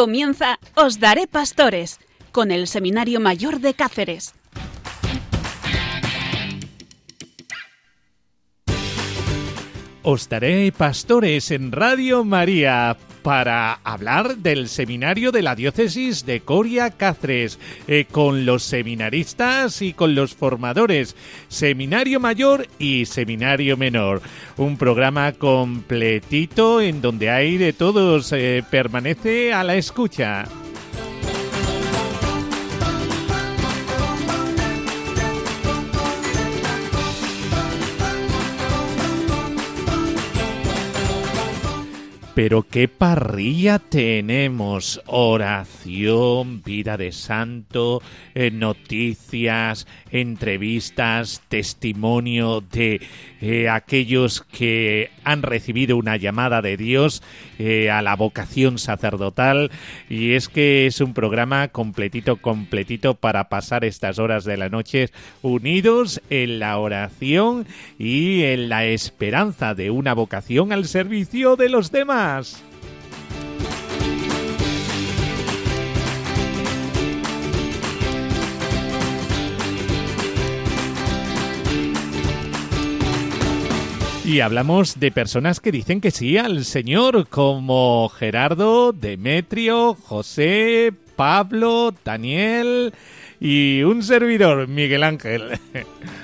Comienza Os Daré Pastores con el Seminario Mayor de Cáceres. Os daré pastores en Radio María para hablar del seminario de la diócesis de Coria Cáceres, eh, con los seminaristas y con los formadores, seminario mayor y seminario menor. Un programa completito en donde hay de todos, eh, permanece a la escucha. Pero qué parrilla tenemos. Oración, vida de santo, eh, noticias, entrevistas, testimonio de eh, aquellos que han recibido una llamada de Dios eh, a la vocación sacerdotal. Y es que es un programa completito, completito para pasar estas horas de la noche unidos en la oración y en la esperanza de una vocación al servicio de los demás. Y hablamos de personas que dicen que sí al Señor, como Gerardo, Demetrio, José, Pablo, Daniel y un servidor, Miguel Ángel.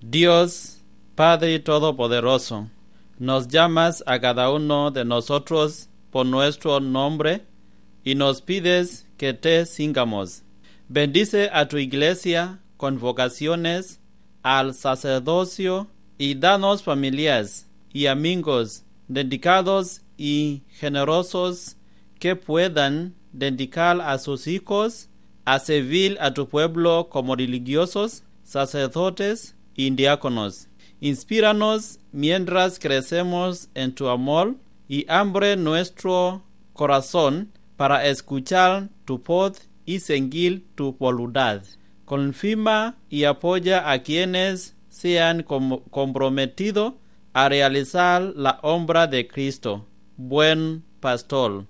Dios, Padre Todopoderoso, nos llamas a cada uno de nosotros por nuestro nombre y nos pides que te singamos. Bendice a tu iglesia con vocaciones al sacerdocio y danos familias y amigos dedicados y generosos que puedan dedicar a sus hijos a servir a tu pueblo como religiosos, sacerdotes y diáconos. Inspíranos mientras crecemos en tu amor y hambre nuestro corazón para escuchar tu voz y seguir tu voluntad. Confirma y apoya a quienes se han comprometido a realizar la obra de Cristo, buen pastor,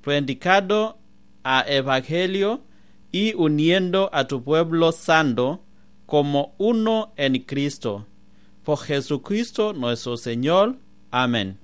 predicado a Evangelio y uniendo a tu pueblo santo como uno en Cristo. Por Jesucristo nuestro Señor. Amén.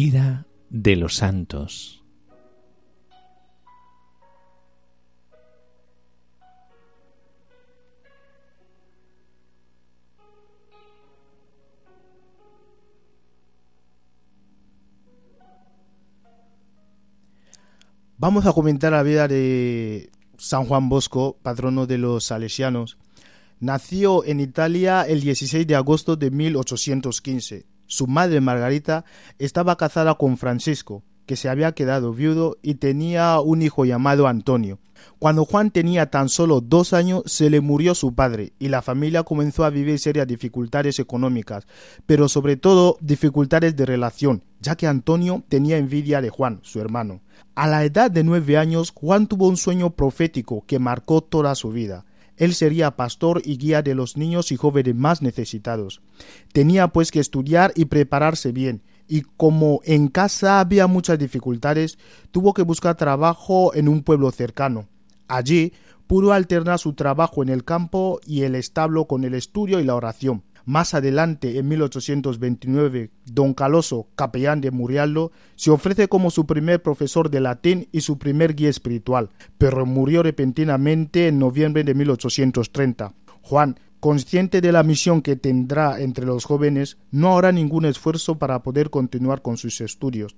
Vida de los santos. Vamos a comentar la vida de San Juan Bosco, patrono de los salesianos. Nació en Italia el 16 de agosto de 1815 su madre Margarita estaba casada con Francisco que se había quedado viudo y tenía un hijo llamado Antonio. Cuando Juan tenía tan solo dos años se le murió su padre y la familia comenzó a vivir serias dificultades económicas, pero sobre todo dificultades de relación, ya que Antonio tenía envidia de Juan, su hermano. A la edad de nueve años, Juan tuvo un sueño profético que marcó toda su vida. Él sería pastor y guía de los niños y jóvenes más necesitados. Tenía pues que estudiar y prepararse bien, y como en casa había muchas dificultades, tuvo que buscar trabajo en un pueblo cercano. Allí pudo alternar su trabajo en el campo y el establo con el estudio y la oración. Más adelante, en 1829, don Caloso, capellán de Murialdo, se ofrece como su primer profesor de latín y su primer guía espiritual, pero murió repentinamente en noviembre de 1830. Juan, consciente de la misión que tendrá entre los jóvenes, no hará ningún esfuerzo para poder continuar con sus estudios.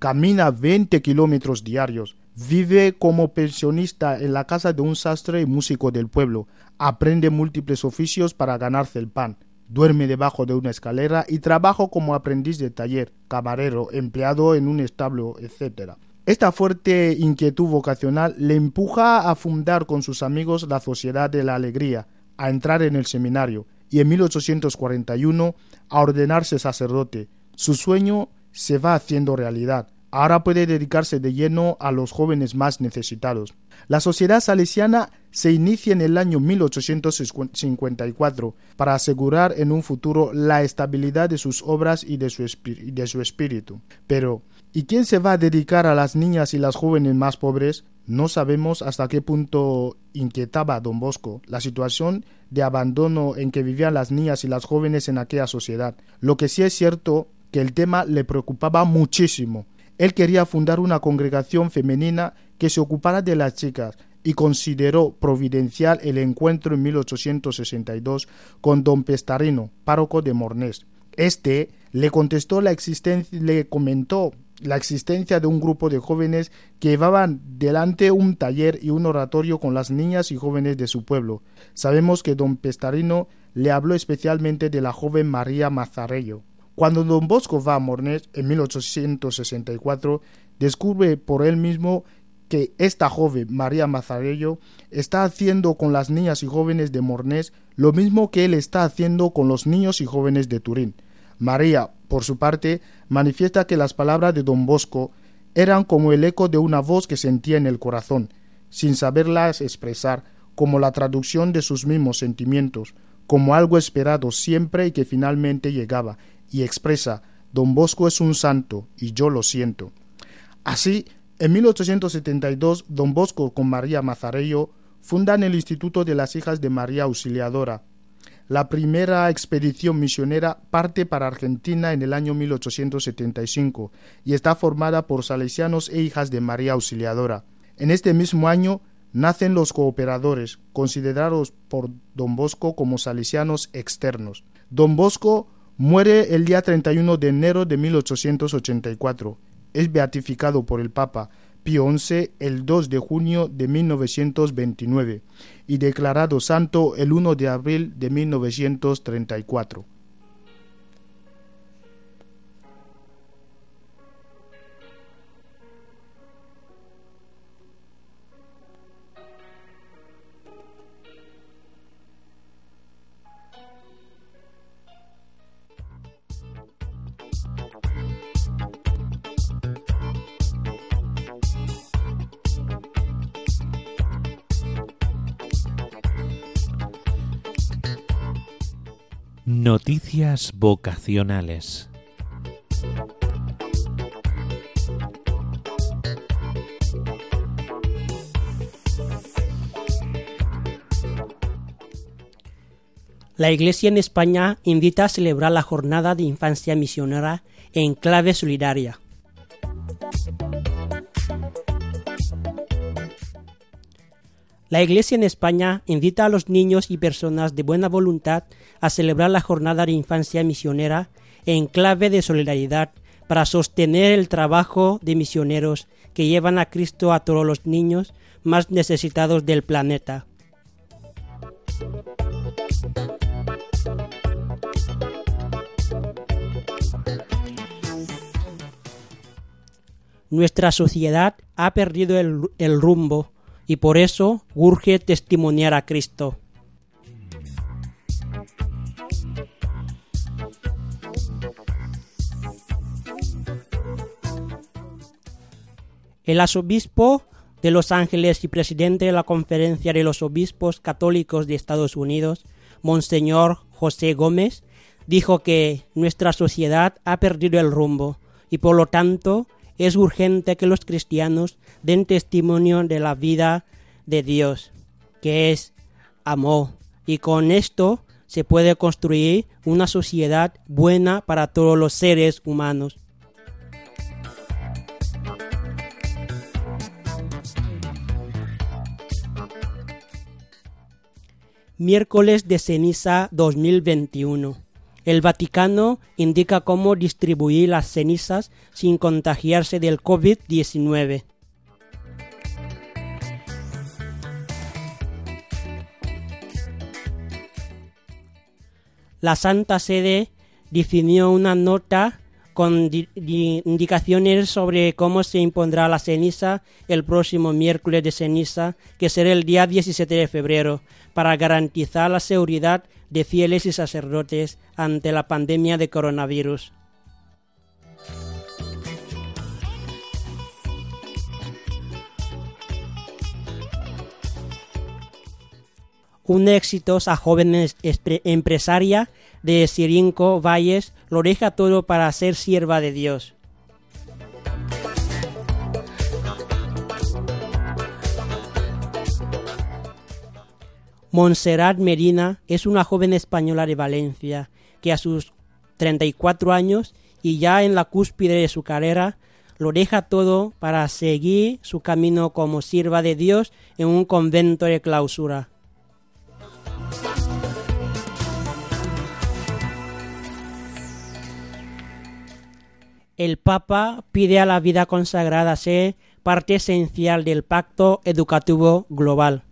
Camina 20 kilómetros diarios, vive como pensionista en la casa de un sastre y músico del pueblo, aprende múltiples oficios para ganarse el pan, duerme debajo de una escalera y trabaja como aprendiz de taller, camarero, empleado en un establo, etc. Esta fuerte inquietud vocacional le empuja a fundar con sus amigos la Sociedad de la Alegría, a entrar en el seminario y en 1841 a ordenarse sacerdote. Su sueño se va haciendo realidad. Ahora puede dedicarse de lleno a los jóvenes más necesitados. La sociedad salesiana se inicia en el año 1854 para asegurar en un futuro la estabilidad de sus obras y de su, de su espíritu. Pero, ¿y quién se va a dedicar a las niñas y las jóvenes más pobres? No sabemos hasta qué punto inquietaba a don Bosco la situación de abandono en que vivían las niñas y las jóvenes en aquella sociedad. Lo que sí es cierto que el tema le preocupaba muchísimo. Él quería fundar una congregación femenina que se ocupara de las chicas y consideró providencial el encuentro en 1862 con don Pestarino, párroco de Mornés. Este le contestó la existencia, le comentó la existencia de un grupo de jóvenes que llevaban delante un taller y un oratorio con las niñas y jóvenes de su pueblo. Sabemos que don Pestarino le habló especialmente de la joven María Mazarello. Cuando don Bosco va a Mornés en 1864, descubre por él mismo que esta joven, María Mazarello, está haciendo con las niñas y jóvenes de Mornés lo mismo que él está haciendo con los niños y jóvenes de Turín. María, por su parte, manifiesta que las palabras de don Bosco eran como el eco de una voz que sentía en el corazón, sin saberlas expresar, como la traducción de sus mismos sentimientos, como algo esperado siempre y que finalmente llegaba, y expresa Don Bosco es un santo, y yo lo siento. Así, en 1872, Don Bosco con María Mazarello fundan el Instituto de las Hijas de María Auxiliadora, la primera expedición misionera parte para Argentina en el año 1875 y está formada por salesianos e hijas de María Auxiliadora. En este mismo año nacen los cooperadores, considerados por don Bosco como salesianos externos. Don Bosco muere el día 31 de enero de 1884. Es beatificado por el Papa Pío XI el 2 de junio de 1929 y declarado santo el 1 de abril de 1934. Noticias vocacionales. La Iglesia en España invita a celebrar la Jornada de Infancia Misionera en clave solidaria. La Iglesia en España invita a los niños y personas de buena voluntad a celebrar la Jornada de Infancia Misionera en clave de solidaridad para sostener el trabajo de misioneros que llevan a Cristo a todos los niños más necesitados del planeta. Nuestra sociedad ha perdido el, rumbo y por eso urge testimoniar a Cristo. El arzobispo de Los Ángeles y presidente de la Conferencia de los Obispos Católicos de Estados Unidos, Monseñor José Gómez, dijo que nuestra sociedad ha perdido el rumbo y por lo tanto es urgente que los cristianos den testimonio de la vida de Dios, que es amor, y con esto se puede construir una sociedad buena para todos los seres humanos. Miércoles de ceniza 2021. El Vaticano indica cómo distribuir las cenizas sin contagiarse del COVID-19. La Santa Sede definió una nota con indicaciones sobre cómo se impondrá la ceniza el próximo miércoles de ceniza, que será el día 17 de febrero, para garantizar la seguridad de fieles y sacerdotes ante la pandemia de coronavirus. Una exitosa joven empresaria de Sirinco Valles lo deja todo para ser sierva de Dios. Montserrat Medina es una joven española de Valencia que a sus 34 años y ya en la cúspide de su carrera lo deja todo para seguir su camino como sierva de Dios en un convento de clausura. El Papa pide a la vida consagrada ser parte esencial del pacto educativo global.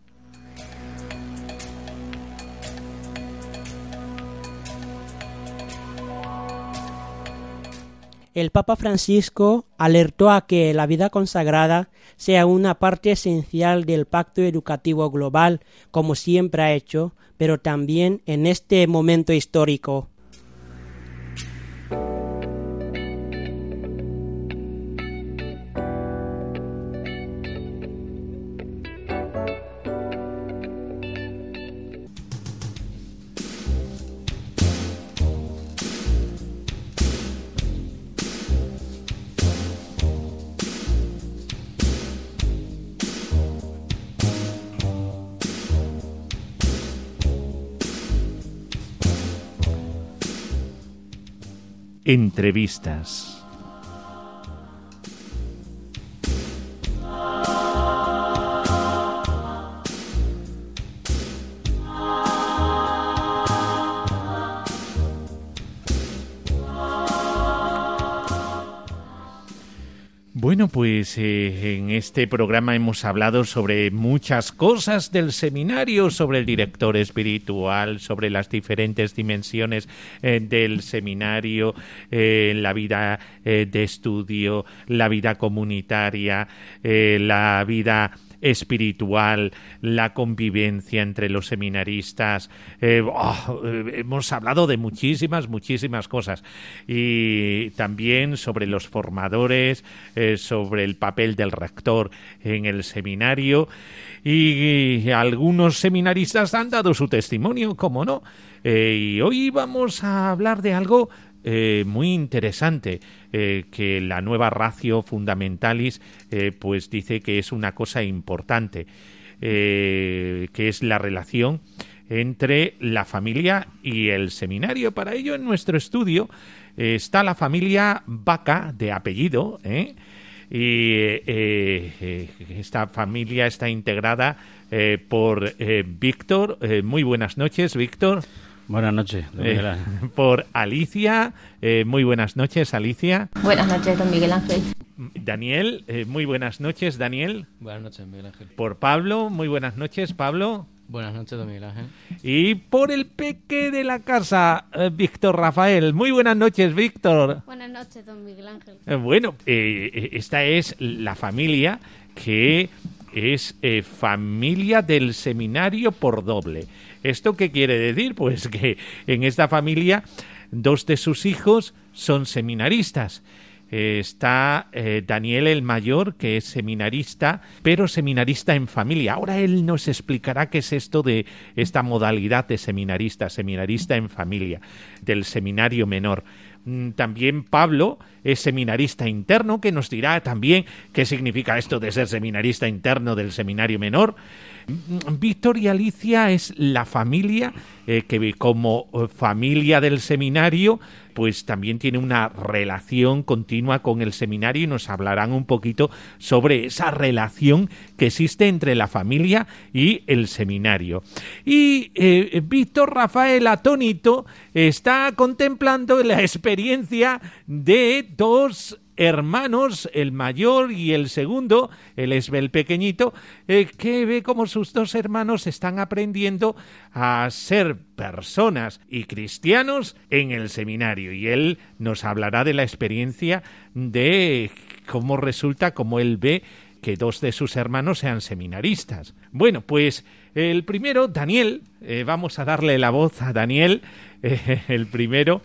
El Papa Francisco alertó a que la vida consagrada sea una parte esencial del pacto educativo global, como siempre ha hecho, pero también en este momento histórico. Entrevistas. Pues eh, en este programa hemos hablado sobre muchas cosas del seminario, sobre el director espiritual, sobre las diferentes dimensiones eh, del seminario, eh, la vida de estudio, la vida comunitaria, la vida espiritual, la convivencia entre los seminaristas. Eh, oh, eh, hemos hablado de muchísimas, muchísimas cosas. Y también sobre los formadores, eh, sobre el papel del rector en el seminario. Y, algunos seminaristas han dado su testimonio, como no. y hoy vamos a hablar de algo eh, muy interesante eh, que la nueva ratio fundamentalis eh, pues dice que es una cosa importante que es la relación entre la familia y el seminario. Para ello, en nuestro estudio está la familia Vaca, de apellido, y esta familia está integrada por Víctor. muy buenas noches, Víctor. Buenas noches, don eh, Miguel Ángel. por Alicia. Eh, muy buenas noches, Alicia. Buenas noches, don Miguel Ángel. Daniel, eh, muy buenas noches, Daniel. Buenas noches, Miguel Ángel. Por Pablo, muy buenas noches, Pablo. Buenas noches, don Miguel Ángel. Y por el peque de la casa, eh, Víctor Rafael. Muy buenas noches, Víctor. Buenas noches, don Miguel Ángel. Eh, Bueno, esta es la familia que es eh, familia del seminario por doble. ¿Esto qué quiere decir? Pues que en esta familia dos de sus hijos son seminaristas. Eh, está eh, Daniel el mayor, que es seminarista, pero seminarista en familia. Ahora él nos explicará qué es esto de esta modalidad de seminarista, seminarista en familia, del seminario menor. Mm, También Pablo es seminarista interno, que nos dirá también qué significa esto de ser seminarista interno del seminario menor. Víctor y Alicia es la familia eh, que como eh, familia del seminario pues también tiene una relación continua con el seminario y nos hablarán un poquito sobre esa relación que existe entre la familia y el seminario. Y eh, Víctor Rafael Atónito está contemplando la experiencia de dos hermanos, el mayor y el segundo, el pequeñito, eh, que ve como sus dos hermanos están aprendiendo a ser personas y cristianos en el seminario. Y él nos hablará de la experiencia de cómo resulta, cómo él ve que dos de sus hermanos sean seminaristas. Bueno, pues el primero, Daniel, eh, vamos a darle la voz a Daniel, eh, el primero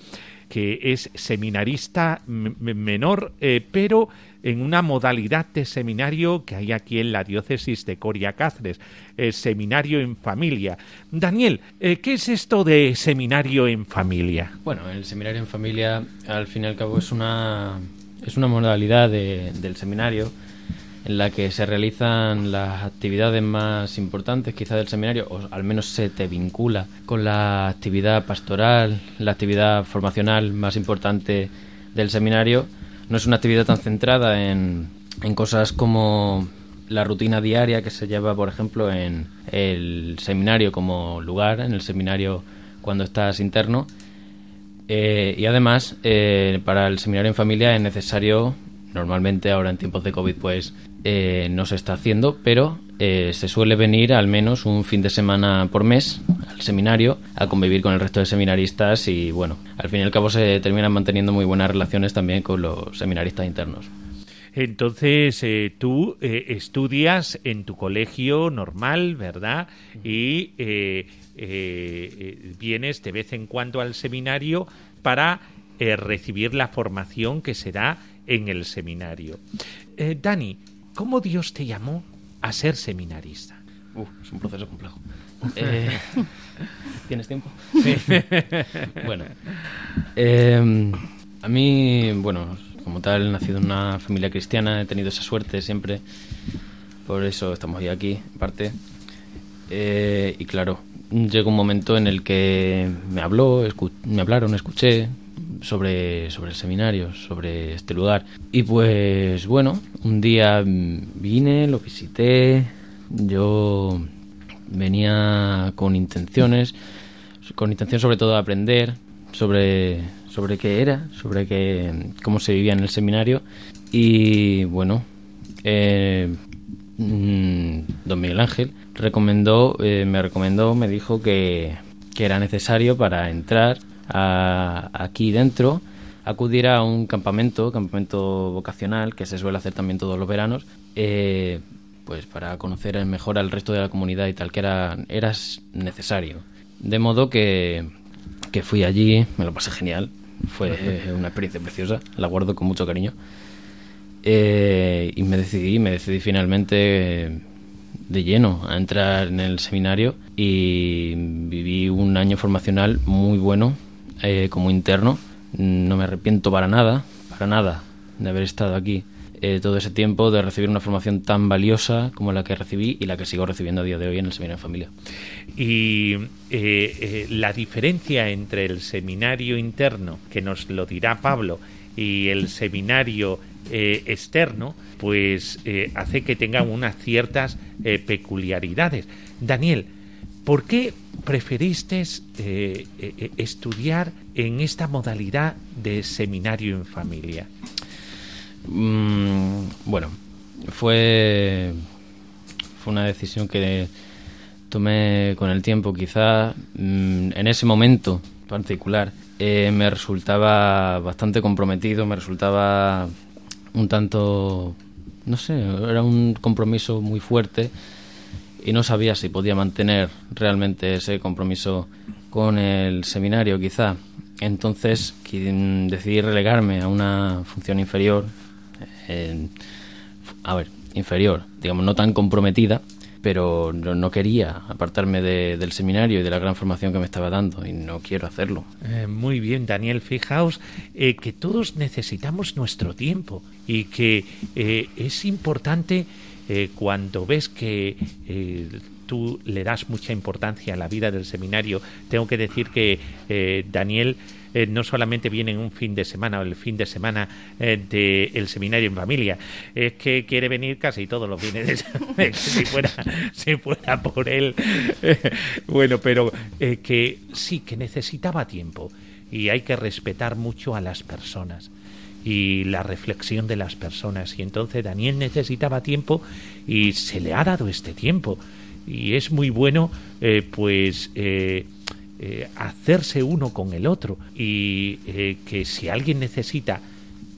que es seminarista menor, eh, pero en una modalidad de seminario que hay aquí en la diócesis de Coria Cáceres, eh, seminario en familia. Daniel, eh, ¿qué es esto de seminario en familia? Bueno, el seminario en familia, al fin y al cabo, es una, es una modalidad de- del seminario en la que se realizan las actividades más importantes quizá del seminario, o al menos se te vincula con la actividad pastoral, la actividad formacional más importante del seminario. No es una actividad tan centrada en, en cosas como la rutina diaria que se lleva, por ejemplo, en el seminario como lugar, en el seminario cuando estás interno, eh, y además, eh, para el seminario en familia es necesario, normalmente ahora en tiempos de COVID, pues eh, no se está haciendo, pero eh, se suele venir al menos un fin de semana por mes al seminario a convivir con el resto de seminaristas y bueno, al fin y al cabo se terminan manteniendo muy buenas relaciones también con los seminaristas internos. Entonces, eh, tú estudias en tu colegio normal, ¿verdad? Y vienes de vez en cuando al seminario para recibir la formación que se da en el seminario. Eh, Dani, ¿cómo Dios te llamó a ser seminarista? Uf, es un proceso complejo. Eh, ¿Tienes tiempo? bueno, eh, a mí, bueno, como tal, he nacido en una familia cristiana, he tenido esa suerte siempre, por eso estamos hoy aquí, en parte. Eh, y claro, llegó un momento en el que me habló, escu- me hablaron, escuché sobre, sobre el seminario, sobre este lugar. Y pues bueno, un día vine, lo visité, yo venía con intenciones, con intención sobre todo de aprender sobre, sobre qué era, sobre qué, cómo se vivía en el seminario. Y bueno, eh, mm, don Miguel Ángel recomendó, eh, me recomendó, me dijo que, que era necesario para entrar a- aquí dentro acudir a un campamento, campamento vocacional que se suele hacer también todos los veranos, eh, pues para conocer mejor al resto de la comunidad y tal, que era, era necesario. De modo que, que fui allí, me lo pasé genial, fue una experiencia preciosa, la guardo con mucho cariño. Eh, y me decidí, me decidí finalmente eh, de lleno a entrar en el seminario y viví un año formacional muy bueno eh, como interno. No me arrepiento para nada, para nada de haber estado aquí eh, todo ese tiempo, de recibir una formación tan valiosa como la que recibí y la que sigo recibiendo a día de hoy en el seminario en familia. Y eh, la diferencia entre el seminario interno, que nos lo dirá Pablo, y el seminario externo, pues hace que tengan unas ciertas peculiaridades. Daniel, ¿por qué preferiste eh, eh, estudiar en esta modalidad de seminario en familia? Mm, bueno, fue, fue una decisión que tomé con el tiempo. Quizás mm, en ese momento particular eh, me resultaba bastante comprometido, me resultaba un tanto, no sé, era un compromiso muy fuerte y no sabía si podía mantener realmente ese compromiso con el seminario quizá. Entonces decidí relegarme a una función inferior, a ver, inferior, digamos, no tan comprometida, pero no, quería apartarme del seminario y de la gran formación que me estaba dando y no quiero hacerlo. Eh, muy bien, Daniel, fijaos eh, que todos necesitamos nuestro tiempo y que eh, es importante cuando ves que tú le das mucha importancia a la vida del seminario. Tengo que decir que Daniel eh, no solamente viene en un fin de semana o el fin de semana eh, del seminario en familia, es que quiere venir casi todos los fines de semana, si fuera, si fuera por él. bueno, pero eh, que sí, que necesitaba tiempo y hay que respetar mucho a las personas y la reflexión de las personas. Y entonces Daniel necesitaba tiempo y se le ha dado este tiempo. Y es muy bueno, pues, eh, hacerse uno con el otro y eh, que si alguien necesita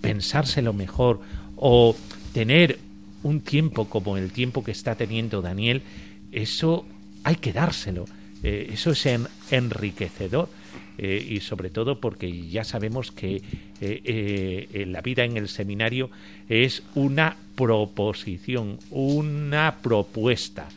pensárselo mejor o tener un tiempo como el tiempo que está teniendo Daniel, eso hay que dárselo. Eh, eso es enriquecedor. Y sobre todo porque ya sabemos que la vida en el seminario es una proposición, una propuesta,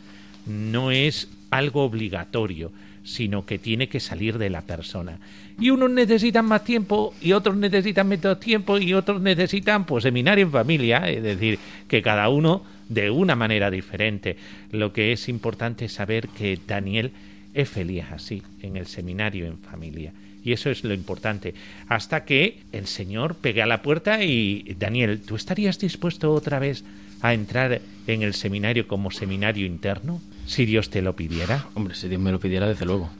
no es algo obligatorio sino que tiene que salir de la persona. Y unos necesitan más tiempo y otros necesitan menos tiempo y otros necesitan pues seminario en familia, es decir, que cada uno de una manera diferente. Lo que es importante es saber que Daniel es feliz así, en el seminario en familia. Y eso es lo importante. Hasta que el Señor pegue a la puerta y, Daniel, ¿tú estarías dispuesto otra vez a entrar en el seminario como seminario interno? Si Dios te lo pidiera. Hombre, si Dios me lo pidiera, desde luego.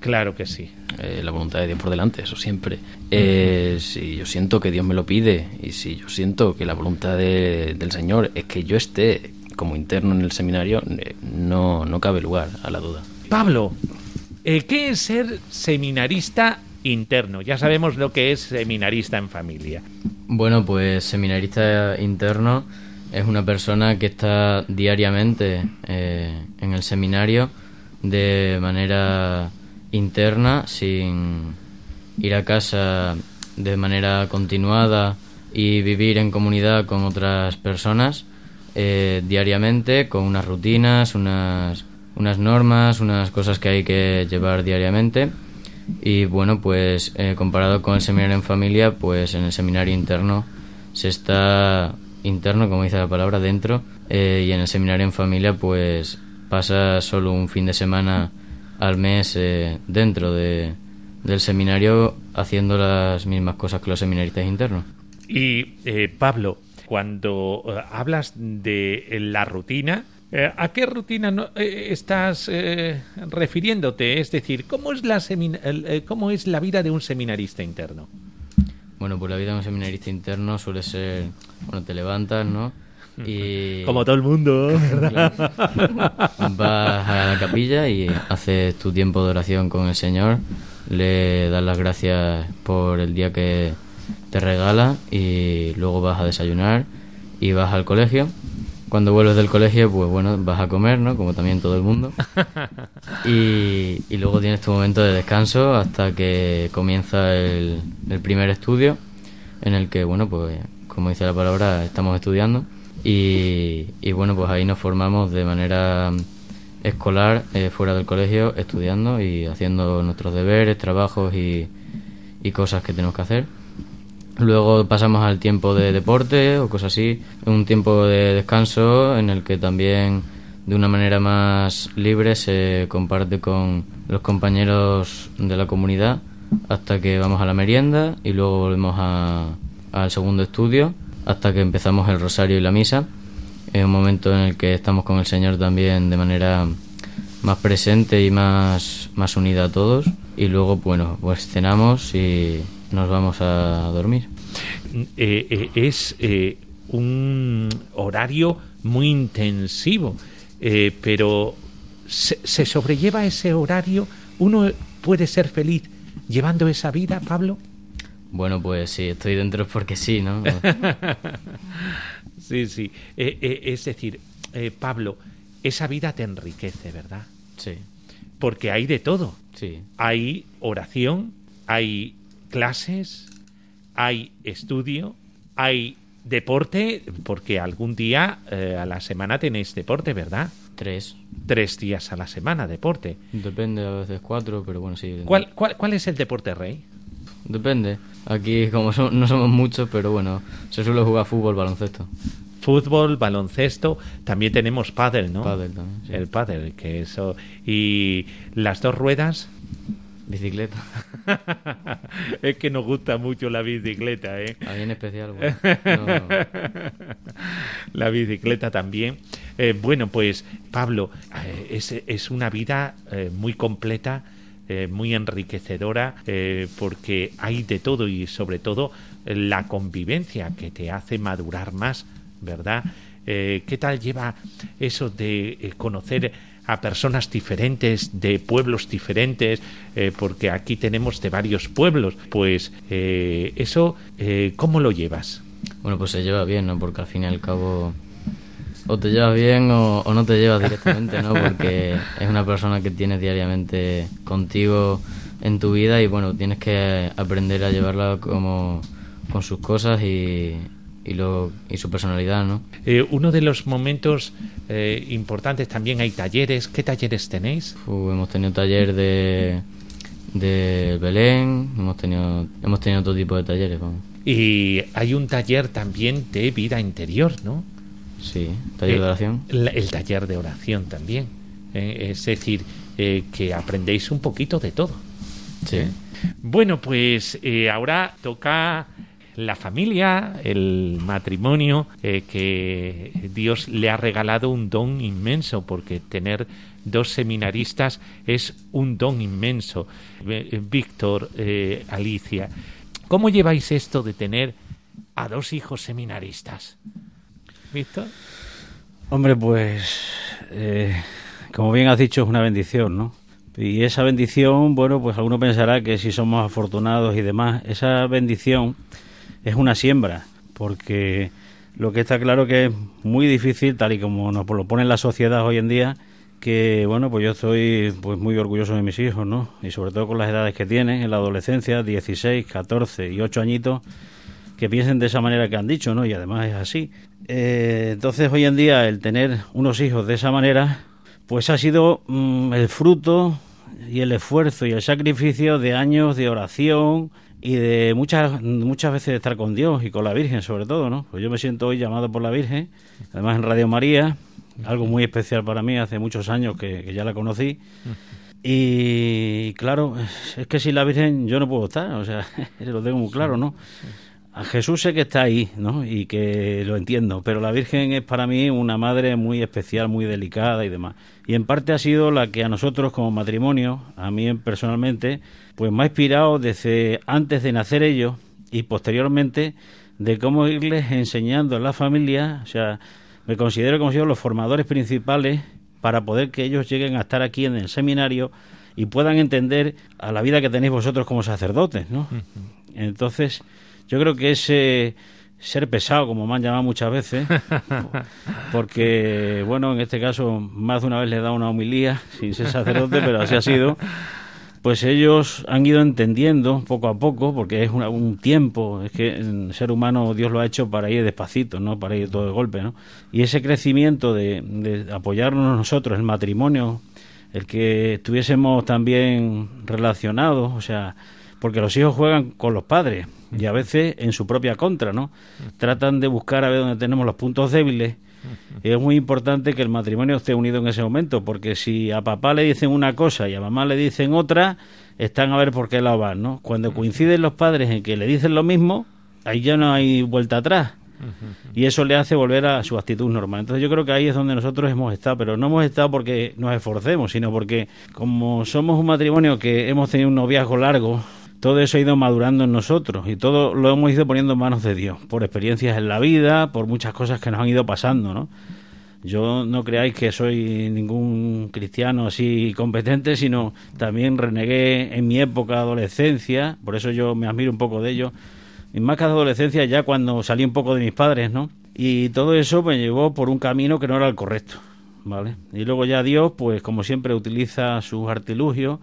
Claro que sí. Eh, la voluntad de Dios por delante, eso siempre. Eh, si yo siento que Dios me lo pide y si yo siento que la voluntad del Señor es que yo esté como interno en el seminario, eh, no, no cabe lugar a la duda. Pablo, eh, ¿qué es ser seminarista interno? Ya sabemos lo que es seminarista en familia. Bueno, pues seminarista interno es una persona que está diariamente eh, en el seminario de manera interna, sin ir a casa de manera continuada y vivir en comunidad con otras personas eh, diariamente, con unas rutinas, unas, unas normas, unas cosas que hay que llevar diariamente. Y bueno, pues eh, comparado con el seminario en familia, pues en el seminario interno se está interno, como dice la palabra, dentro, eh, y en el seminario en familia, pues pasa solo un fin de semana al mes eh, dentro de, del seminario haciendo las mismas cosas que los seminaristas internos. Y eh, Pablo, cuando hablas de la rutina, ¿a qué rutina estás refiriéndote? Es decir, ¿cómo es, la ¿cómo es la vida de un seminarista interno? Bueno, pues la vida de un seminarista interno suele ser, bueno, te levantas, ¿no? Y... Como todo el mundo, ¿verdad? Vas a la capilla y haces tu tiempo de oración con el Señor, le das las gracias por el día que te regala y luego vas a desayunar y vas al colegio cuando vuelves del colegio, pues bueno, vas a comer, ¿no? Como también todo el mundo. Y, luego tienes tu momento de descanso hasta que comienza el, primer estudio, en el que, bueno, pues como dice la palabra, estamos estudiando. Y, bueno, pues ahí nos formamos de manera escolar, eh, fuera del colegio, estudiando y haciendo nuestros deberes, trabajos y, y cosas que tenemos que hacer. Luego pasamos al tiempo de deporte o cosas así, un tiempo de descanso en el que también de una manera más libre se comparte con los compañeros de la comunidad hasta que vamos a la merienda y luego volvemos al segundo estudio hasta que empezamos el rosario y la misa. Es un momento en el que estamos con el Señor también de manera más presente y más, más unida a todos. Y luego, bueno, pues cenamos y nos vamos a dormir. Eh, eh, es eh, un horario muy intensivo, pero se, se sobrelleva ese horario. ¿Uno puede ser feliz llevando esa vida, Pablo? Bueno, pues sí, estoy dentro porque sí, ¿no? sí, sí. es decir, Pablo, esa vida te enriquece, ¿verdad? Sí. Porque hay de todo. Sí. Hay oración, hay clases, hay estudio, hay deporte, porque algún día eh, a la semana tenéis deporte, ¿verdad? Tres. Tres días a la semana deporte. Depende, a veces cuatro, pero bueno, sí. ¿Cuál, cuál, cuál es el deporte rey? Depende. Aquí como no somos muchos, pero bueno, se suele jugar fútbol, baloncesto. Fútbol, baloncesto, también tenemos pádel, ¿no? Pádel también. El pádel, que eso... Y las dos ruedas... Bicicleta. es que nos gusta mucho la bicicleta, ¿eh? A mí en especial, La bicicleta también. Eh, bueno, pues Pablo, eh, es, es, una vida eh, muy completa, muy enriquecedora, porque hay de todo y sobre todo la convivencia que te hace madurar más, ¿verdad? ¿Qué tal lleva eso de conocer a personas diferentes, de pueblos diferentes, eh, porque aquí tenemos de varios pueblos, pues eh, eso, eh, ¿cómo lo llevas? Bueno, pues se lleva bien, ¿no? Porque al fin y al cabo o te llevas bien o, no te llevas directamente, ¿no? Porque es una persona que tienes diariamente contigo en tu vida y bueno, tienes que aprender a llevarla como con sus cosas y, y, lo, y su personalidad, ¿no? Eh, uno de los momentos eh, importantes también hay talleres. ¿Qué talleres tenéis? hemos tenido taller de, de Belén, hemos tenido, hemos tenido todo tipo de talleres. Y hay un taller también de vida interior, ¿no? Sí, taller de eh, oración. el taller de oración también. es decir, que aprendéis un poquito de todo. Sí. Bueno, pues ahora toca la familia, el matrimonio, eh, que Dios le ha regalado un don inmenso, porque tener dos seminaristas es un don inmenso. Eh, Víctor, eh, Alicia, ¿cómo lleváis esto de tener a dos hijos seminaristas? Víctor. Hombre, pues, como bien has dicho, es una bendición, ¿no? Y esa bendición, bueno, pues alguno pensará que si somos afortunados y demás, esa bendición es una siembra, porque lo que está claro que es muy difícil, tal y como nos lo pone la sociedad hoy en día, que bueno, pues yo estoy pues muy orgulloso de mis hijos, ¿no? Y sobre todo con las edades que tienen, en la adolescencia, 16, 14 y 8 añitos, que piensen de esa manera que han dicho, ¿no? Y además es así. Eh, entonces hoy en día el tener unos hijos de esa manera, pues ha sido mm, el fruto y el esfuerzo y el sacrificio de años de oración, y de muchas muchas veces estar con Dios y con la Virgen sobre todo, ¿no? Pues yo me siento hoy llamado por la Virgen, además en Radio María, algo muy especial para mí, hace muchos años que, ya la conocí. Y claro, es que sin la Virgen yo no puedo estar, o sea, lo tengo muy claro, ¿no? A Jesús sé que está ahí, ¿no? Y que lo entiendo, pero la Virgen es para mí una madre muy especial, muy delicada y demás. Y en parte ha sido la que a nosotros como matrimonio, a mí personalmente, pues me ha inspirado desde antes de nacer ellos y posteriormente de cómo irles enseñando a la familia, o sea, me considero como si los formadores principales para poder que ellos lleguen a estar aquí en el seminario y puedan entender a la vida que tenéis vosotros como sacerdotes, ¿no? Entonces, yo creo que ese ser pesado, como me han llamado muchas veces, porque, bueno, en este caso, más de una vez le he dado una homilía, sin ser sacerdote, pero así ha sido, pues ellos han ido entendiendo poco a poco, porque es un tiempo, es que el ser humano Dios lo ha hecho para ir despacito, no para ir todo de golpe, ¿no? Y ese crecimiento de, de apoyarnos nosotros, el matrimonio, el que estuviésemos también relacionados, o sea, porque los hijos juegan con los padres y a veces en su propia contra, ¿no? Tratan de buscar a ver dónde tenemos los puntos débiles es muy importante que el matrimonio esté unido en ese momento, porque si a papá le dicen una cosa y a mamá le dicen otra, están a ver por qué lado van, ¿no? Cuando coinciden los padres en que le dicen lo mismo, ahí ya no hay vuelta atrás. Y eso le hace volver a su actitud normal. Entonces yo creo que ahí es donde nosotros hemos estado, pero no hemos estado porque nos esforcemos, sino porque como somos un matrimonio que hemos tenido un noviazgo largo, todo eso ha ido madurando en nosotros y todo lo hemos ido poniendo en manos de Dios, por experiencias en la vida, por muchas cosas que nos han ido pasando, ¿no? Yo no creáis que soy ningún cristiano así competente, sino también renegué en mi época de adolescencia, por eso yo me admiro un poco de ello. Y más que adolescencia, ya cuando salí un poco de mis padres, ¿no? Y todo eso me llevó por un camino que no era el correcto, ¿vale? Y luego ya Dios, pues como siempre, utiliza sus artilugios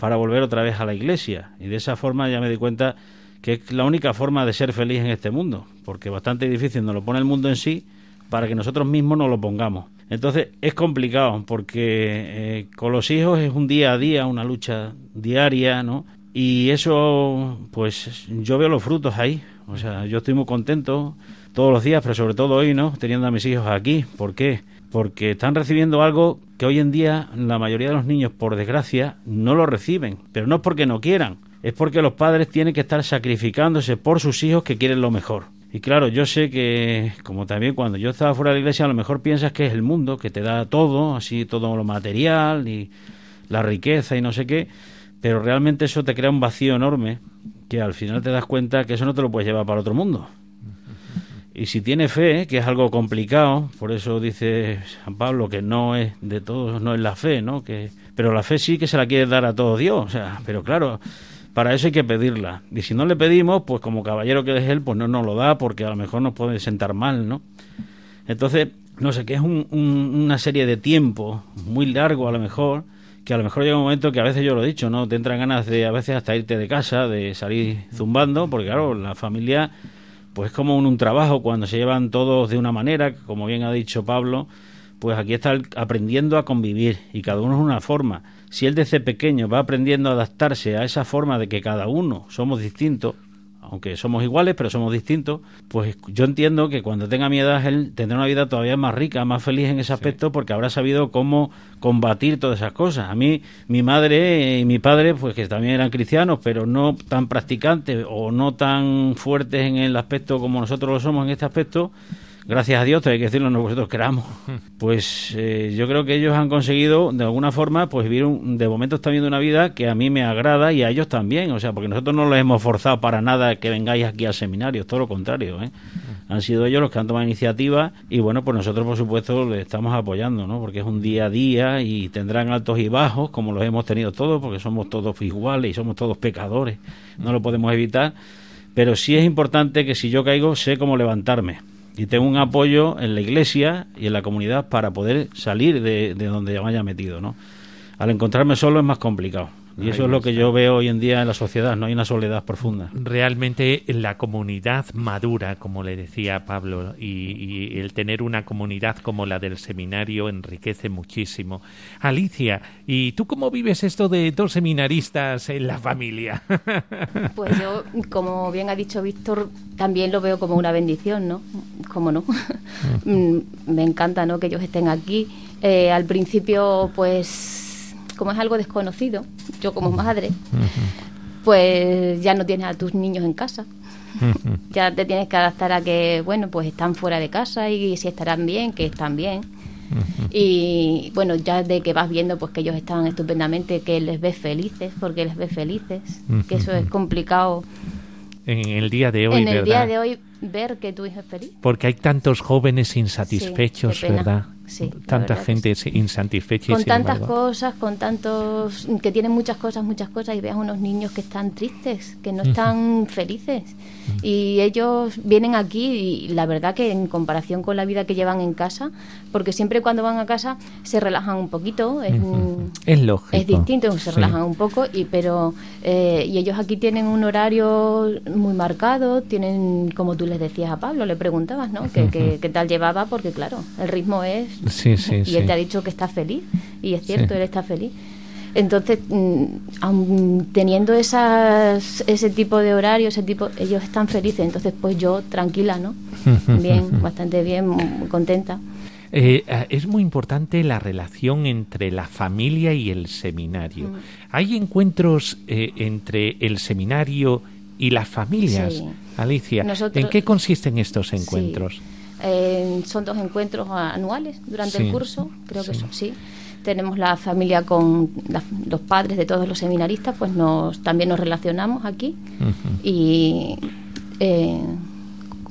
para volver otra vez a la iglesia. Y de esa forma ya me di cuenta que es la única forma de ser feliz en este mundo, porque bastante difícil nos lo pone el mundo en sí para que nosotros mismos nos lo pongamos. Entonces es complicado porque eh, con los hijos es un día a día, una lucha diaria, ¿no? Y eso, pues yo veo los frutos ahí. O sea, yo estoy muy contento todos los días, pero sobre todo hoy, ¿no? Teniendo a mis hijos aquí. ¿Por qué? Porque están recibiendo algo que hoy en día la mayoría de los niños, por desgracia, no lo reciben. Pero no es porque no quieran, es porque los padres tienen que estar sacrificándose por sus hijos que quieren lo mejor. Y claro, yo sé que, como también cuando yo estaba fuera de la iglesia, a lo mejor piensas que es el mundo, que te da todo, así todo lo material y la riqueza y no sé qué, pero realmente eso te crea un vacío enorme que al final te das cuenta que eso no te lo puedes llevar para otro mundo. Y si tienes fe, que es algo complicado, por eso dice San Pablo que no es de todos, no es la fe, ¿no? Que, pero la fe sí que se la quiere dar a todo Dios, o sea, pero claro, para eso hay que pedirla. Y si no le pedimos, pues como caballero que es él, pues no nos lo da porque a lo mejor nos puede sentar mal, ¿no? Entonces, no sé, que es una serie de tiempo muy largo a lo mejor, que a lo mejor llega un momento que a veces yo lo he dicho, ¿no? Te entran ganas de a veces hasta irte de casa, de salir zumbando, porque claro, la familia pues es como un, un trabajo cuando se llevan todos de una manera, como bien ha dicho Pablo, pues aquí está aprendiendo a convivir y cada uno es una forma. Si él desde pequeño va aprendiendo a adaptarse a esa forma de que cada uno somos distintos, aunque somos iguales, pero somos distintos, pues yo entiendo que cuando tenga mi edad él tendrá una vida todavía más rica, más feliz en ese aspecto, porque habrá sabido cómo combatir todas esas cosas. A mí, mi madre y mi padre, pues que también eran cristianos, pero no tan practicantes o no tan fuertes en el aspecto como nosotros lo somos en este aspecto, gracias a Dios, hay que decirlo, no vosotros queramos, pues eh, yo creo que ellos han conseguido, de alguna forma, pues vivir, un, de momento están viviendo una vida que a mí me agrada y a ellos también, o sea, porque nosotros no les hemos forzado para nada que vengáis aquí al seminario, todo lo contrario, ¿eh? Han sido ellos los que han tomado iniciativa y bueno, pues nosotros por supuesto les estamos apoyando, ¿no? Porque es un día a día y tendrán altos y bajos, como los hemos tenido todos, porque somos todos iguales y somos todos pecadores, no lo podemos evitar, pero sí es importante que si yo caigo sé cómo levantarme y tengo un apoyo en la iglesia y en la comunidad para poder salir de, de donde me haya metido, ¿no? Al encontrarme solo es más complicado. Y eso es lo que yo veo hoy en día en la sociedad, no hay una soledad profunda. Realmente la comunidad madura, como le decía Pablo, y, el tener una comunidad como la del seminario enriquece muchísimo. Alicia, ¿y tú cómo vives esto de dos seminaristas en la familia? Pues yo, como bien ha dicho Víctor, también lo veo como una bendición, ¿no? ¿Cómo no? Mm, me encanta, ¿no? Que ellos estén aquí. Eh, al principio, pues como es algo desconocido, yo como madre, pues ya no tienes a tus niños en casa. ya te tienes que adaptar a que, bueno, pues están fuera de casa y si estarán bien, que están bien. Y bueno, ya de que vas viendo pues que ellos están estupendamente, que les ves felices, porque les ves felices, que eso es complicado. En el día de hoy, En el día de hoy ver que tu hijo es feliz. Porque hay tantos jóvenes insatisfechos, ¿verdad? Tanta gente insatisfecha. Con tantas cosas, con tantos. que tienen muchas cosas, muchas cosas, y veas unos niños que están tristes, que no están felices. Y ellos vienen aquí, y la verdad que en comparación con la vida que llevan en casa, porque siempre cuando van a casa se relajan un poquito, es, es lógico. Es distinto, se relajan un poco, y pero. Eh, y ellos aquí tienen un horario muy marcado, tienen, como tú les decías a Pablo, le preguntabas, ¿no? ¿Qué, qué tal llevaba? Porque, claro, el ritmo es Sí, sí, y él te ha dicho que está feliz, y es cierto, él está feliz. Entonces, mm, teniendo esas, ese tipo de horario, ese tipo, ellos están felices. Entonces, pues yo tranquila, ¿no? Bien, bastante bien, muy contenta. Eh, eh, es muy importante la relación entre la familia y el seminario. Mm. ¿Hay encuentros eh, entre el seminario y las familias. Sí. Alicia, Nosotros- ¿en qué consisten estos encuentros? Sí. Eh, son dos encuentros anuales durante Sí. el curso, creo que Sí. son, sí. Tenemos la familia con la- los padres de todos los seminaristas, pues nos también nos relacionamos aquí y eh,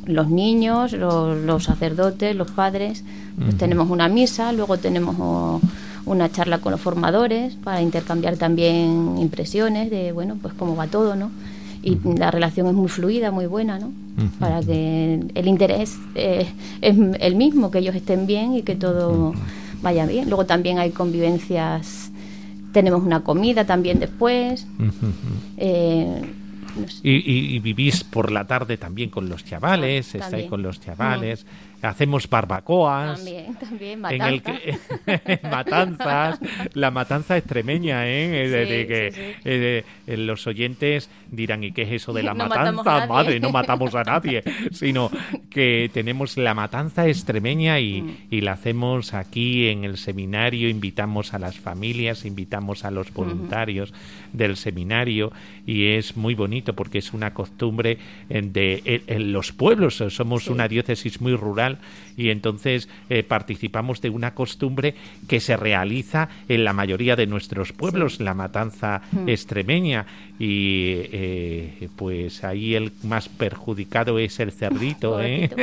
los niños, los, los sacerdotes, los padres, pues tenemos una misa, luego tenemos oh, una charla con los formadores para intercambiar también impresiones de, bueno, pues cómo va todo, ¿no? Y la relación es muy fluida, muy buena, ¿no? Para que el interés eh, es el mismo, que ellos estén bien y que todo vaya bien. Luego también hay convivencias, tenemos una comida también después. Eh, no sé. Y, y- y vivís por la tarde también con los chavales, Ah, estáis con los chavales, hacemos barbacoas. También, también, En el que, matanzas, la matanza extremeña, ¿eh? Eh, de, Sí, de que sí, sí. eh, de- eh, los oyentes dirán, ¿y qué es eso de la No matanza? Madre, no matamos a nadie, sino que tenemos la matanza extremeña y, Mm. y la hacemos aquí en el seminario, invitamos a las familias, invitamos a los voluntarios del seminario y es muy bonito porque es una costumbre en, de, en, en los pueblos, somos Sí. una diócesis muy rural y entonces eh, participamos de una costumbre que se realiza en la mayoría de nuestros pueblos, la matanza Mm. extremeña y eh, pues ahí el más perjudicado es el cerdito, ¿eh?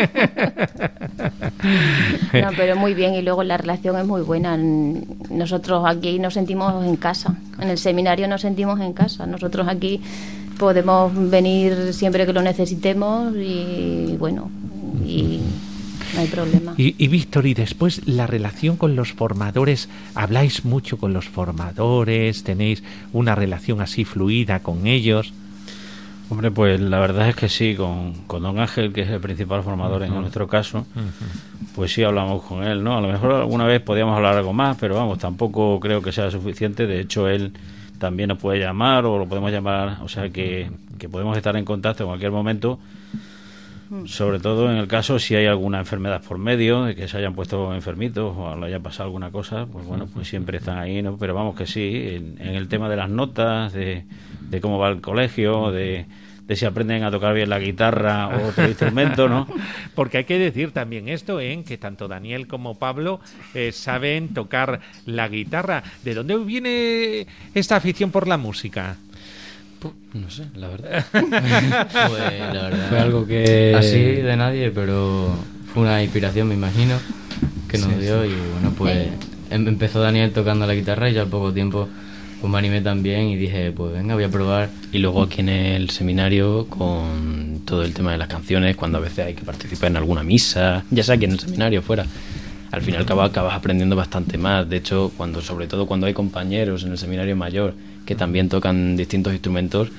No, pero muy bien y luego la relación es muy buena. Nosotros aquí nos sentimos en casa, en el seminario nos sentimos en casa. Nosotros aquí podemos venir siempre que lo necesitemos y bueno, y no hay problema. Y, y Víctor, y después la relación con los formadores, habláis mucho con los formadores, tenéis una relación así fluida con ellos. Hombre, pues la verdad es que sí, con, con don Ángel, que es el principal formador en nuestro caso, pues sí hablamos con él, ¿no? A lo mejor alguna vez podíamos hablar algo más, pero vamos, tampoco creo que sea suficiente. De hecho, él también nos puede llamar o lo podemos llamar, o sea que, que podemos estar en contacto en cualquier momento. Sobre todo en el caso si hay alguna enfermedad por medio, de que se hayan puesto enfermitos o le haya pasado alguna cosa, pues bueno, pues siempre están ahí, ¿no? Pero vamos que sí, en, en el tema de las notas, de, de cómo va el colegio, de, de si aprenden a tocar bien la guitarra o otro instrumento, ¿no? Porque hay que decir también esto, ¿eh? que tanto Daniel como Pablo eh, saben tocar la guitarra. ¿De dónde viene esta afición por la música? No sé, la verdad. Pues la verdad. Fue algo que- Así de nadie, pero fue una inspiración, me imagino, que nos Sí, dio. sí. Y bueno, pues em- empezó Daniel tocando la guitarra y ya al poco tiempo pues me animé también y dije, pues venga, voy a probar. Y luego aquí en el seminario con todo el tema de las canciones, cuando a veces hay que participar en alguna misa, ya sea aquí en el seminario fuera. Al fin y al cabo acabas aprendiendo bastante más. De hecho, cuando sobre todo cuando hay compañeros en el seminario mayor que también tocan distintos instrumentos,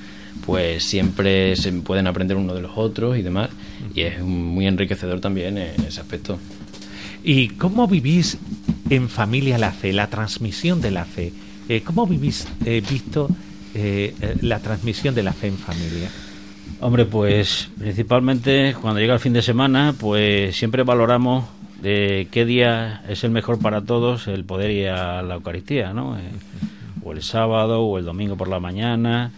pues siempre se pueden aprender uno de los otros y demás. Y es muy enriquecedor también en ese aspecto. ¿Y cómo vivís en familia la fe, la transmisión de la fe? Eh, ¿Cómo vivís, eh, Víctor, eh, eh, la transmisión de la fe en familia? Hombre, pues principalmente cuando llega el fin de semana, pues siempre valoramos de qué día es el mejor para todos el poder ir a la Eucaristía, ¿no? Eh, o el sábado o el domingo por la mañana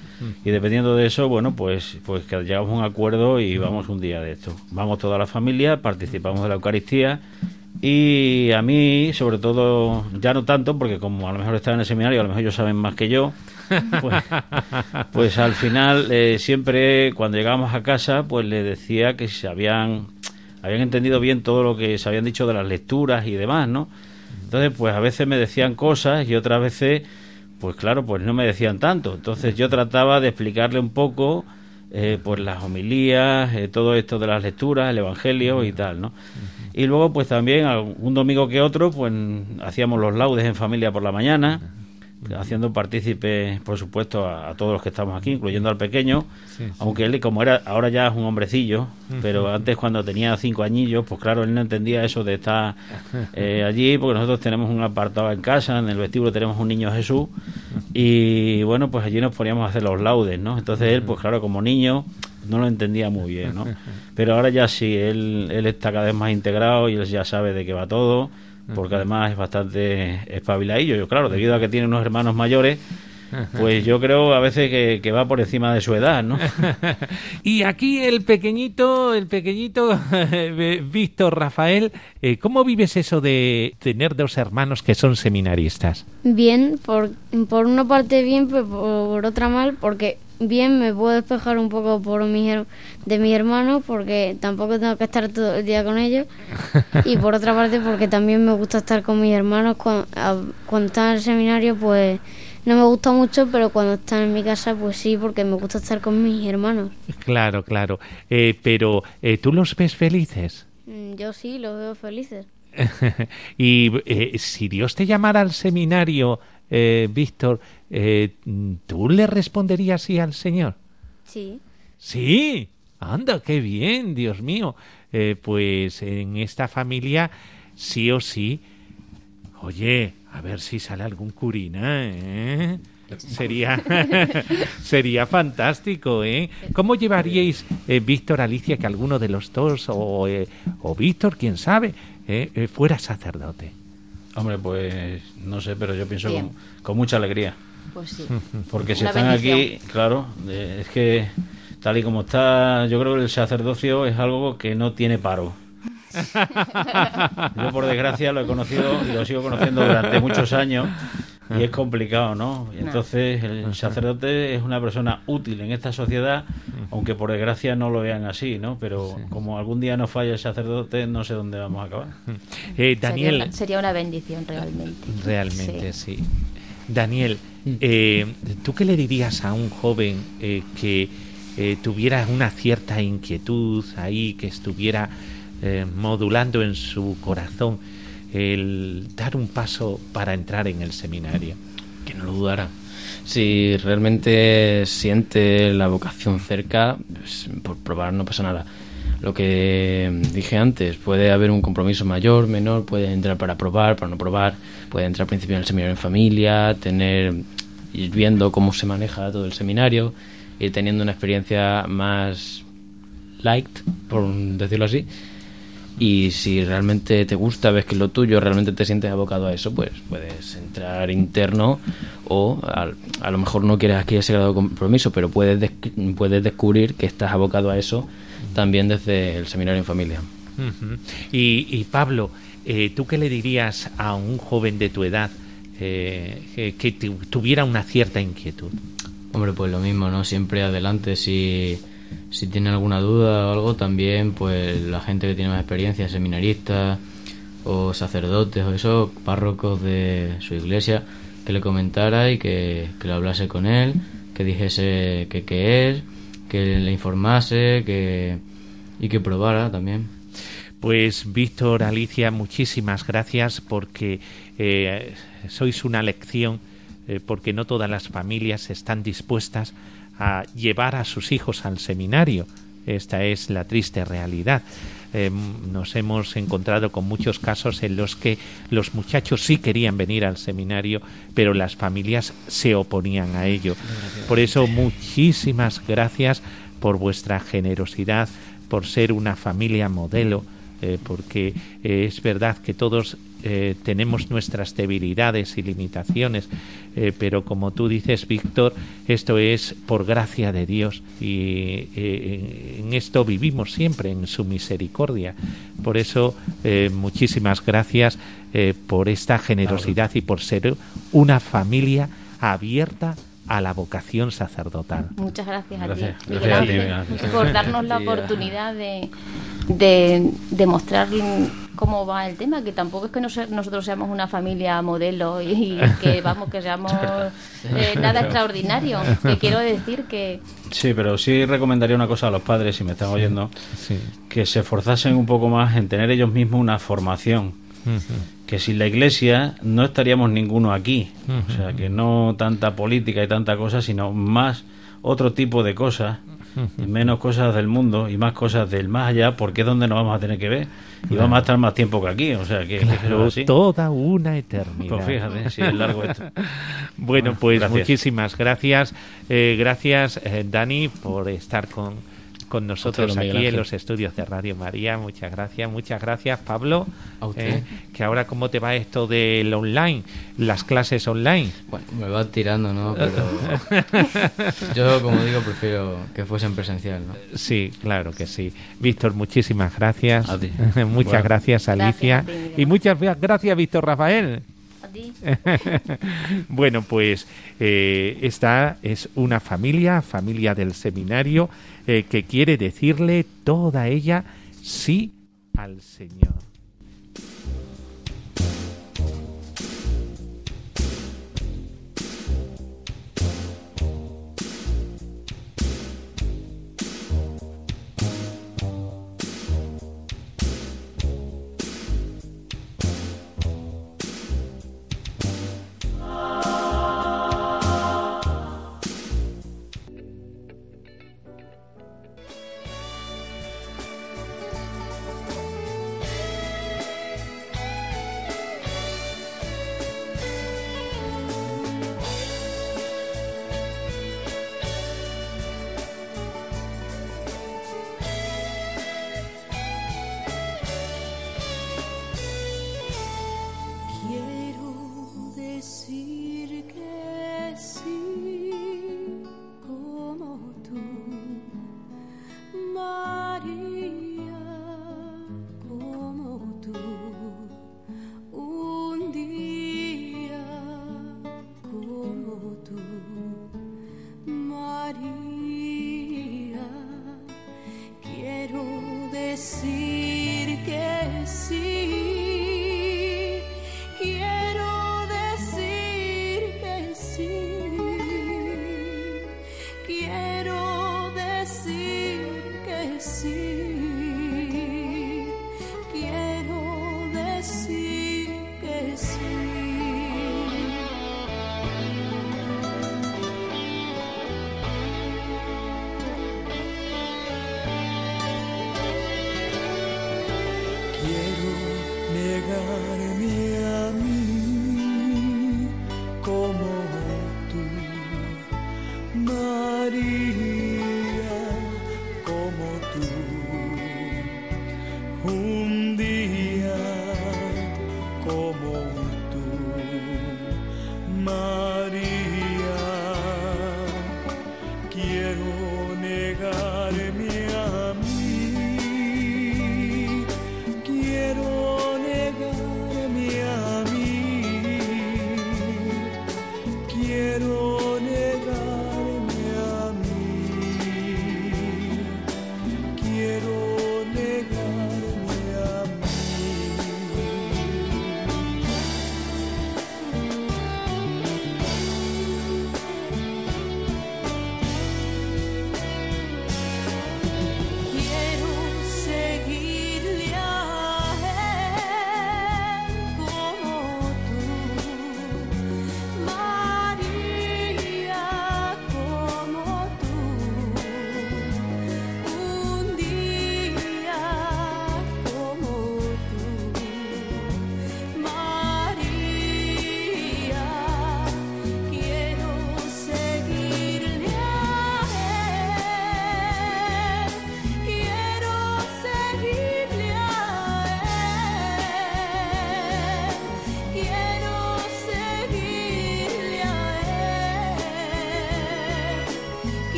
y dependiendo de eso, bueno, pues pues que llegamos a un acuerdo y vamos un día de esto. Vamos toda la familia, participamos de la Eucaristía y a mí, sobre todo, ya no tanto, porque como a lo mejor están en el seminario, a lo mejor ellos saben más que yo, pues, pues al final eh, siempre cuando llegábamos a casa, pues le decía que se habían, habían entendido bien todo lo que se habían dicho de las lecturas y demás, ¿no? Entonces, pues a veces me decían cosas y otras veces, pues claro, pues no me decían tanto. Entonces yo trataba de explicarle un poco, eh, pues las homilías, eh, todo esto de las lecturas, el Evangelio y tal, ¿no? Y luego, pues también un domingo que otro, pues hacíamos los laudes en familia por la mañana, haciendo partícipe, por supuesto, a, a todos los que estamos aquí, incluyendo al pequeño, Sí, sí. aunque él, como era ahora ya es un hombrecillo, pero antes cuando tenía cinco añillos, pues claro, él no entendía eso de estar eh, allí, porque nosotros tenemos un apartado en casa, en el vestíbulo tenemos un niño Jesús, y bueno, pues allí nos poníamos a hacer los laudes, ¿no? Entonces él, pues claro, como niño, no lo entendía muy bien, ¿no? Pero ahora ya sí, él, él está cada vez más integrado y él ya sabe de qué va todo, porque además es bastante espabiladillo. Yo, claro, debido a que tiene unos hermanos mayores, pues yo creo a veces que, va por encima de su edad, ¿no? y aquí el pequeñito, el pequeñito Víctor Rafael, eh, ¿cómo vives eso de tener dos hermanos que son seminaristas? Bien, por, por una parte bien, pero por otra mal, porque bien me puedo despejar un poco por mi, de mis hermanos porque tampoco tengo que estar todo el día con ellos. Y por otra parte porque también me gusta estar con mis hermanos. Cuando, cuando están en el seminario pues no me gusta mucho pero cuando están en mi casa pues sí porque me gusta estar con mis hermanos. Claro claro. Eh, pero eh, tú los ves felices mm, yo sí los veo felices. Y eh, si Dios te llamara al seminario Víctor eh, ¿tú le responderías sí al Señor? Sí. Sí, anda, qué bien, Dios mío. Eh, pues en esta familia, sí o sí, oye, a ver si sale algún curina, ¿eh? Sería, sería fantástico, ¿eh? ¿Cómo llevaríais, eh, Víctor, Alicia, que alguno de los dos, o, o Víctor, quién sabe, fuera sacerdote? Hombre, pues no sé, pero yo pienso con mucha alegría. Pues sí. Porque si están aquí, claro, es que tal y como está, yo creo que el sacerdocio es algo que no tiene paro. Yo por desgracia lo he conocido y lo sigo conociendo durante muchos años y es complicado, ¿no? Y entonces el sacerdote es una persona útil en esta sociedad, aunque por desgracia no lo vean así, ¿no? Pero como algún día nos falla el sacerdote, no sé dónde vamos a acabar. Eh, Daniel, sería una, bendición realmente. Realmente, sí. Daniel. Eh, ¿tú qué le dirías a un joven eh, que eh, tuviera una cierta inquietud ahí, que estuviera modulando en su corazón el dar un paso para entrar en el seminario? Que no lo dudara. Si realmente siente la vocación cerca, pues, por probar no pasa nada lo que dije antes, puede haber un compromiso mayor, menor, puede entrar para probar, para no probar, puede entrar al principio en el seminario en familia, tener, ir viendo cómo se maneja todo el seminario, ir teniendo una experiencia más light, por decirlo así. Y si realmente te gusta, ves que es lo tuyo, realmente te sientes abocado a eso, pues puedes entrar interno o a, lo mejor no quieres aquí ese grado de compromiso, pero puedes, puedes descubrir que estás abocado a eso también desde el seminario en familia. y, Pablo, eh, ¿tú qué le dirías a un joven de tu edad eh, que tuviera una cierta inquietud? Hombre, pues lo mismo, ¿no? Siempre adelante. Si, si tiene alguna duda o algo, también, pues la gente que tiene más experiencia, seminaristas o sacerdotes o eso, párrocos de su iglesia, que le comentara y que, que lo hablase con él, que dijese que qué es que le informase que, y que probara también. Pues Víctor, Alicia, muchísimas gracias porque eh, sois una lección, eh, porque no todas las familias están dispuestas a llevar a sus hijos al seminario. Esta es la triste realidad. Em, nos hemos encontrado con muchos casos en los que los muchachos sí querían venir al seminario, pero las familias se oponían a ello. Por eso, muchísimas gracias por vuestra generosidad, por ser una familia modelo, eh, porque eh, es verdad que todos eh, tenemos nuestras debilidades y limitaciones, pero como tú dices, Víctor, esto es por gracia de Dios y en esto vivimos siempre, en su misericordia. Por eso, muchísimas gracias por esta generosidad y por ser una familia abierta a la vocación sacerdotal. Muchas gracias, a ti. por darnos la oportunidad de, de, de mostrar cómo va el tema, que tampoco es que nosotros seamos una familia modelo y, que vamos, que seamos eh, nada extraordinario. Que quiero decir que... Sí, pero sí recomendaría una cosa a los padres, si me están oyendo, que se esforzasen un poco más en tener ellos mismos una formación. Que sin la iglesia no estaríamos ninguno aquí. O sea, que no tanta política y tanta cosa, sino más otro tipo de cosas menos cosas del mundo y más cosas del más allá, porque es donde nos vamos a tener que ver. Y vamos a estar más tiempo que aquí, o sea que toda una eternidad. Pues fíjate, si es largo esto. bueno, pues muchísimas gracias, eh, gracias eh, Dani por estar con con nosotros aquí en los estudios de Radio María. Muchas gracias, muchas gracias, Pablo. A usted. Eh, que ahora, ¿cómo te va esto del online? Las clases online. Bueno, me va tirando, ¿no? Pero yo, como digo, prefiero que fuesen presencial, ¿no? Sí, claro que sí. Víctor, muchísimas gracias. A ti. muchas Bueno. gracias, Alicia. Gracias ti, y muchas gracias, Víctor Rafael. Bueno, pues eh, esta es una familia, familia del seminario, eh, que quiere decirle toda ella sí al Señor.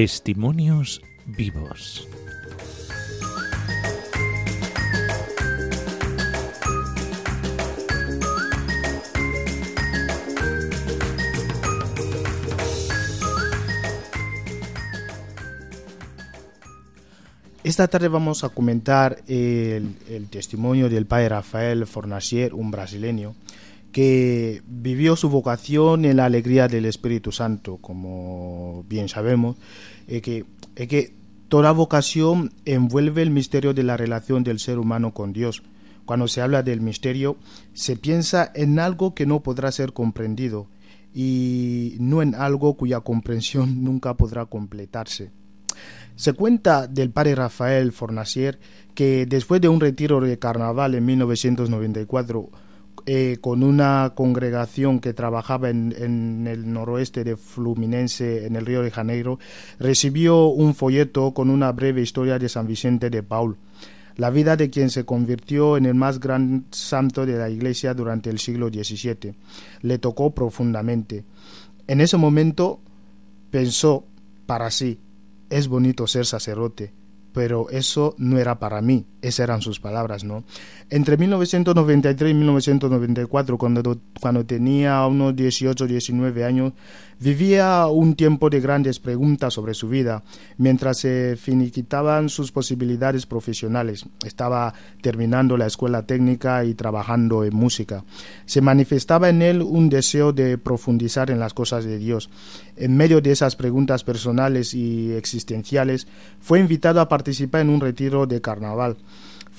Testimonios vivos. Esta tarde vamos a comentar el, testimonio del padre Rafael Fornasier, un brasileño, que vivió su vocación en la alegría del Espíritu Santo, como bien sabemos, eh, que, Toda vocación envuelve el misterio de la relación del ser humano con Dios. Cuando se habla del misterio, se piensa en algo que no podrá ser comprendido y no en algo cuya comprensión nunca podrá completarse. Se cuenta del padre Rafael Fornasier que después de un retiro de carnaval en 1994, eh, con una congregación que trabajaba en, en, el noroeste de Fluminense, en el Río de Janeiro, recibió un folleto con una breve historia de San Vicente de Paul, la vida de quien se convirtió en el más gran santo de la Iglesia durante el siglo XVII. Le tocó profundamente. En ese momento pensó para sí, es bonito ser sacerdote, pero eso no era para mí, esas eran sus palabras, ¿no? Entre 1993 y 1994, cuando, cuando tenía unos 18 o 19 años, vivía un tiempo de grandes preguntas sobre su vida, mientras se finiquitaban sus posibilidades profesionales. Estaba terminando la escuela técnica y trabajando en música. Se manifestaba en él un deseo de profundizar en las cosas de Dios. En medio de esas preguntas personales y existenciales, fue invitado a participar en un retiro de carnaval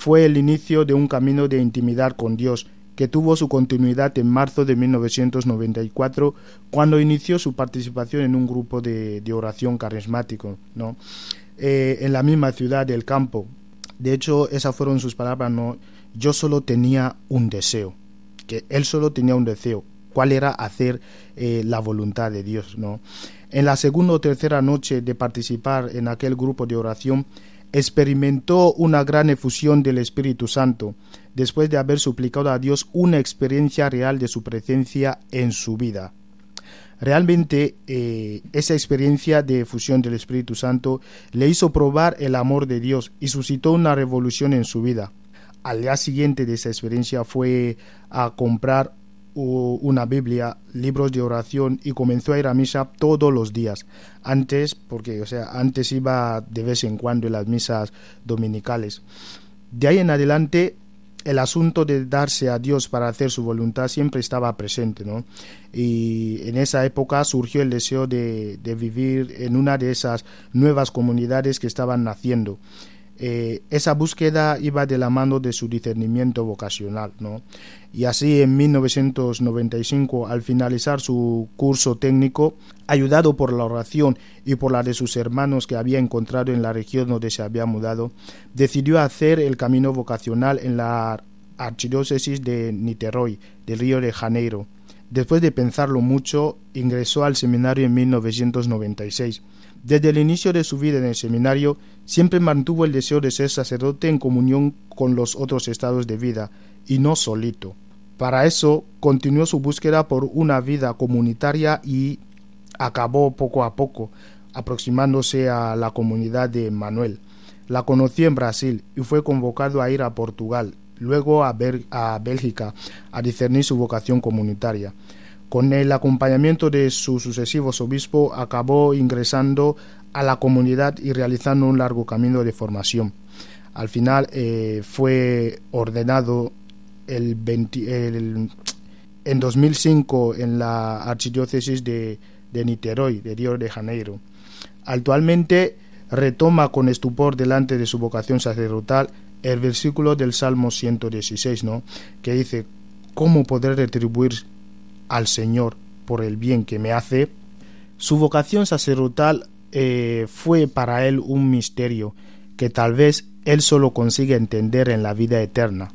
fue el inicio de un camino de intimidad con Dios, que tuvo su continuidad en marzo de 1994, cuando inició su participación en un grupo de, oración carismático, ¿no? Eh, en la misma ciudad del campo. De hecho, esas fueron sus palabras, ¿no? Yo solo tenía un deseo, que él solo tenía un deseo, cuál era hacer eh, la voluntad de Dios, ¿no? En la segunda o tercera noche de participar en aquel grupo de oración, experimentó una gran efusión del Espíritu Santo, después de haber suplicado a Dios una experiencia real de su presencia en su vida. Realmente eh, esa experiencia de efusión del Espíritu Santo le hizo probar el amor de Dios y suscitó una revolución en su vida. Al día siguiente de esa experiencia fue a comprar una Biblia, libros de oración y comenzó a ir a misa todos los días. Antes, porque, o sea, antes iba de vez en cuando en las misas dominicales. De ahí en adelante, el asunto de darse a Dios para hacer su voluntad siempre estaba presente, ¿no? Y en esa época surgió el deseo de, de vivir en una de esas nuevas comunidades que estaban naciendo. Eh, esa búsqueda iba de la mano de su discernimiento vocacional, ¿no? Y así en 1995, al finalizar su curso técnico, ayudado por la oración y por la de sus hermanos que había encontrado en la región donde se había mudado, decidió hacer el camino vocacional en la archidiócesis de Niterói, del Río de Janeiro. Después de pensarlo mucho, ingresó al seminario en 1996 desde el inicio de su vida en el seminario, siempre mantuvo el deseo de ser sacerdote en comunión con los otros estados de vida, y no solito. Para eso, continuó su búsqueda por una vida comunitaria y acabó poco a poco aproximándose a la comunidad de Manuel. La conoció en Brasil y fue convocado a ir a Portugal, luego a, a Bélgica, a discernir su vocación comunitaria. Con el acompañamiento de sus sucesivos obispos acabó ingresando a la comunidad y realizando un largo camino de formación. Al final eh, fue ordenado el, 20, el, en 2005 en la archidiócesis de, Niterói, de Río de Janeiro. Actualmente retoma con estupor delante de su vocación sacerdotal el versículo del Salmo 116, ¿no? que dice, ¿cómo poder retribuir al Señor por el bien que me hace, su vocación sacerdotal eh, fue para él un misterio que tal vez él solo consigue entender en la vida eterna,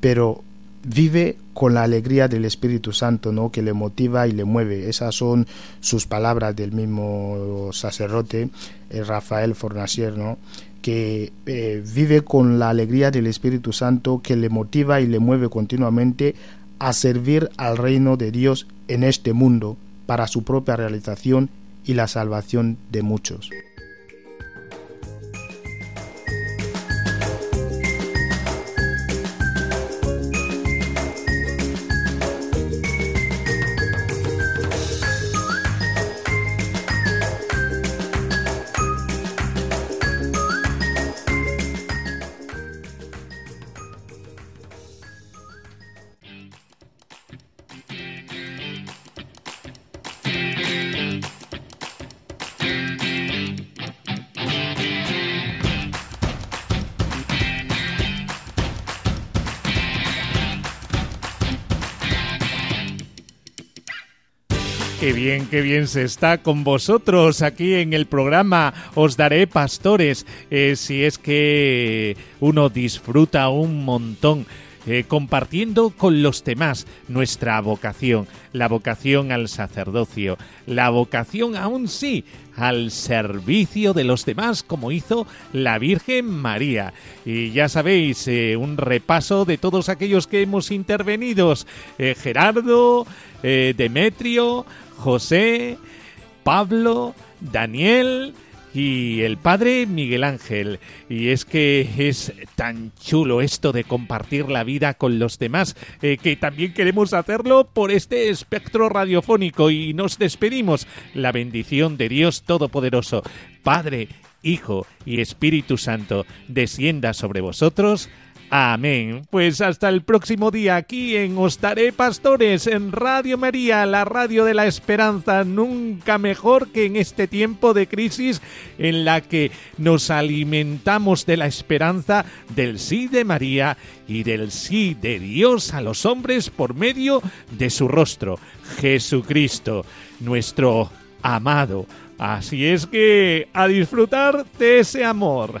pero vive con la alegría del Espíritu Santo, ¿no? que le motiva y le mueve. Esas son sus palabras del mismo sacerdote eh, Rafael Fornasier, que eh, vive con la alegría del Espíritu Santo que le motiva y le mueve continuamente a servir al reino de Dios en este mundo para su propia realización y la salvación de muchos. Bien, qué bien se está con vosotros aquí en el programa. Os daré pastores. Eh, si es que uno disfruta un montón. eh, compartiendo con los demás nuestra vocación, la vocación al sacerdocio, la vocación aún sí al servicio de los demás, como hizo la Virgen María. Y ya sabéis, eh, un repaso de todos aquellos que hemos intervenido. Gerardo, Demetrio, José, Pablo, Daniel y el padre Miguel Ángel. Y es que es tan chulo esto de compartir la vida con los demás, eh, que también queremos hacerlo por este espectro radiofónico. Y nos despedimos. La bendición de Dios Todopoderoso, Padre, Hijo y Espíritu Santo, descienda sobre vosotros. Amén. Pues hasta el próximo día aquí en Os Daré Pastores, en Radio María, la radio de la esperanza, nunca mejor que en este tiempo de crisis en la que nos alimentamos de la esperanza del sí de María y del sí de Dios a los hombres por medio de su rostro, Jesucristo, nuestro amado. Así es que a disfrutar de ese amor.